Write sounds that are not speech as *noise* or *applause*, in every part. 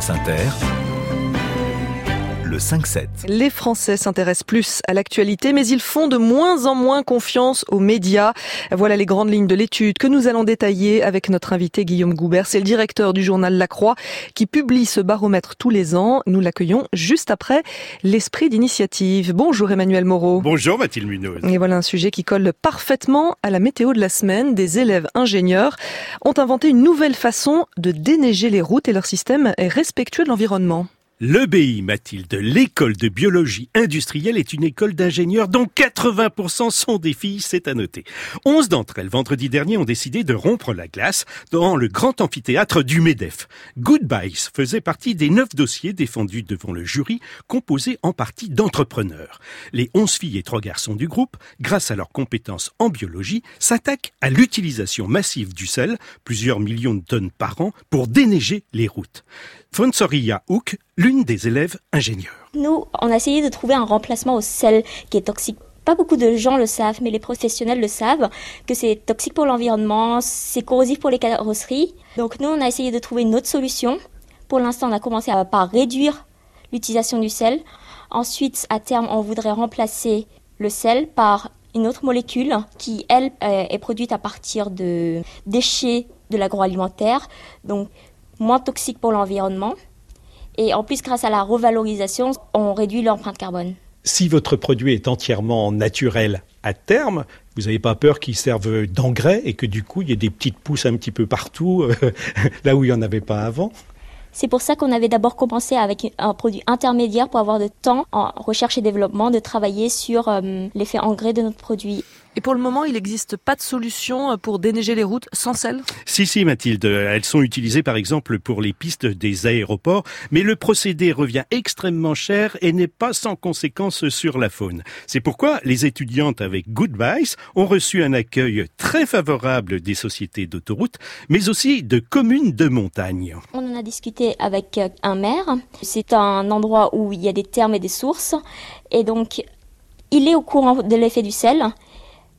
Inter, le 5-7. Les Français s'intéressent plus à l'actualité, mais ils font de moins en moins confiance aux médias. Voilà les grandes lignes de l'étude que nous allons détailler avec notre invité Guillaume Goubert. C'est le directeur du journal La Croix qui publie ce baromètre tous les ans. Nous l'accueillons juste après l'esprit d'initiative. Bonjour Emmanuel Moreau. Bonjour Mathilde Munoz. Et voilà un sujet qui colle parfaitement à la météo de la semaine. Des élèves ingénieurs ont inventé une nouvelle façon de déneiger les routes et leur système est respectueux de l'environnement. L'EBI, Mathilde, l'école de biologie industrielle est une école d'ingénieurs dont 80% sont des filles, c'est à noter. 11 d'entre elles, vendredi dernier, ont décidé de rompre la glace dans le grand amphithéâtre du MEDEF. Goodbyes faisait partie des neuf dossiers défendus devant le jury, composé en partie d'entrepreneurs. Les 11 filles et 3 garçons du groupe, grâce à leurs compétences en biologie, s'attaquent à l'utilisation massive du sel, plusieurs millions de tonnes par an, pour déneiger les routes. L'une des élèves ingénieurs. Nous, on a essayé de trouver un remplacement au sel qui est toxique. Pas beaucoup de gens le savent, mais les professionnels le savent, que c'est toxique pour l'environnement, c'est corrosif pour les carrosseries. Donc nous, on a essayé de trouver une autre solution. Pour l'instant, on a commencé à, par réduire l'utilisation du sel. Ensuite, à terme, on voudrait remplacer le sel par une autre molécule qui, elle, est produite à partir de déchets de l'agroalimentaire. Donc, moins toxique pour l'environnement. Et en plus, grâce à la revalorisation, on réduit l'empreinte carbone. Si votre produit est entièrement naturel à terme, vous n'avez pas peur qu'il serve d'engrais et que du coup, il y ait des petites pousses un petit peu partout, euh, *laughs* là où il n'y en avait pas avant c'est pour ça qu'on avait d'abord commencé avec un produit intermédiaire pour avoir de temps en recherche et développement de travailler sur euh, l'effet engrais de notre produit. Et pour le moment, il n'existe pas de solution pour déneiger les routes sans sel? Si, si, Mathilde. Elles sont utilisées par exemple pour les pistes des aéroports, mais le procédé revient extrêmement cher et n'est pas sans conséquences sur la faune. C'est pourquoi les étudiantes avec Goodbyes ont reçu un accueil très favorable des sociétés d'autoroutes, mais aussi de communes de montagne. On en a discuté avec un maire. C'est un endroit où il y a des termes et des sources. Et donc, il est au courant de l'effet du sel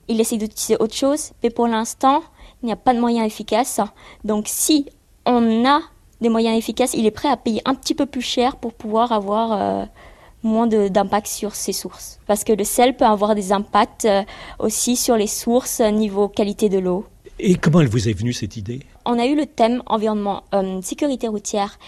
il essaie d'utiliser autre chose, mais pour l'instant, il n'y a pas de moyens efficaces. Donc si on a des moyens efficaces, il est prêt à payer un petit peu plus cher pour pouvoir avoir euh, moins d'impact sur ses sources. Parce que le sel peut avoir des impacts euh, aussi sur les sources euh, niveau qualité de l'eau. Et comment elle vous est venue cette idée? On a eu le thème environnement, sécurité routière.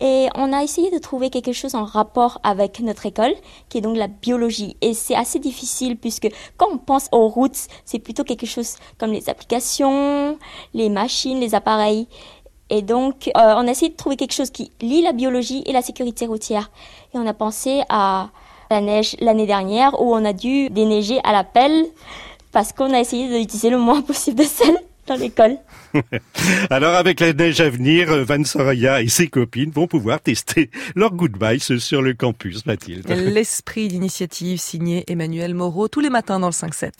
Et on a essayé de trouver quelque chose en rapport avec notre école, qui est donc la biologie. Et c'est assez difficile puisque quand on pense aux routes, c'est plutôt quelque chose comme les applications, les machines, les appareils. Et donc, euh, on a essayé de trouver quelque chose qui lie la biologie et la sécurité routière. Et on a pensé à la neige l'année dernière où on a dû déneiger à la pelle parce qu'on a essayé d'utiliser le moins *laughs* possible de sel dans l'école. *laughs* Alors avec la neige à venir, Van Soraya et ses copines vont pouvoir tester leur goodbye sur le campus, Mathilde. L'esprit d'initiative signé Emmanuel Moreau tous les matins dans le 5-7.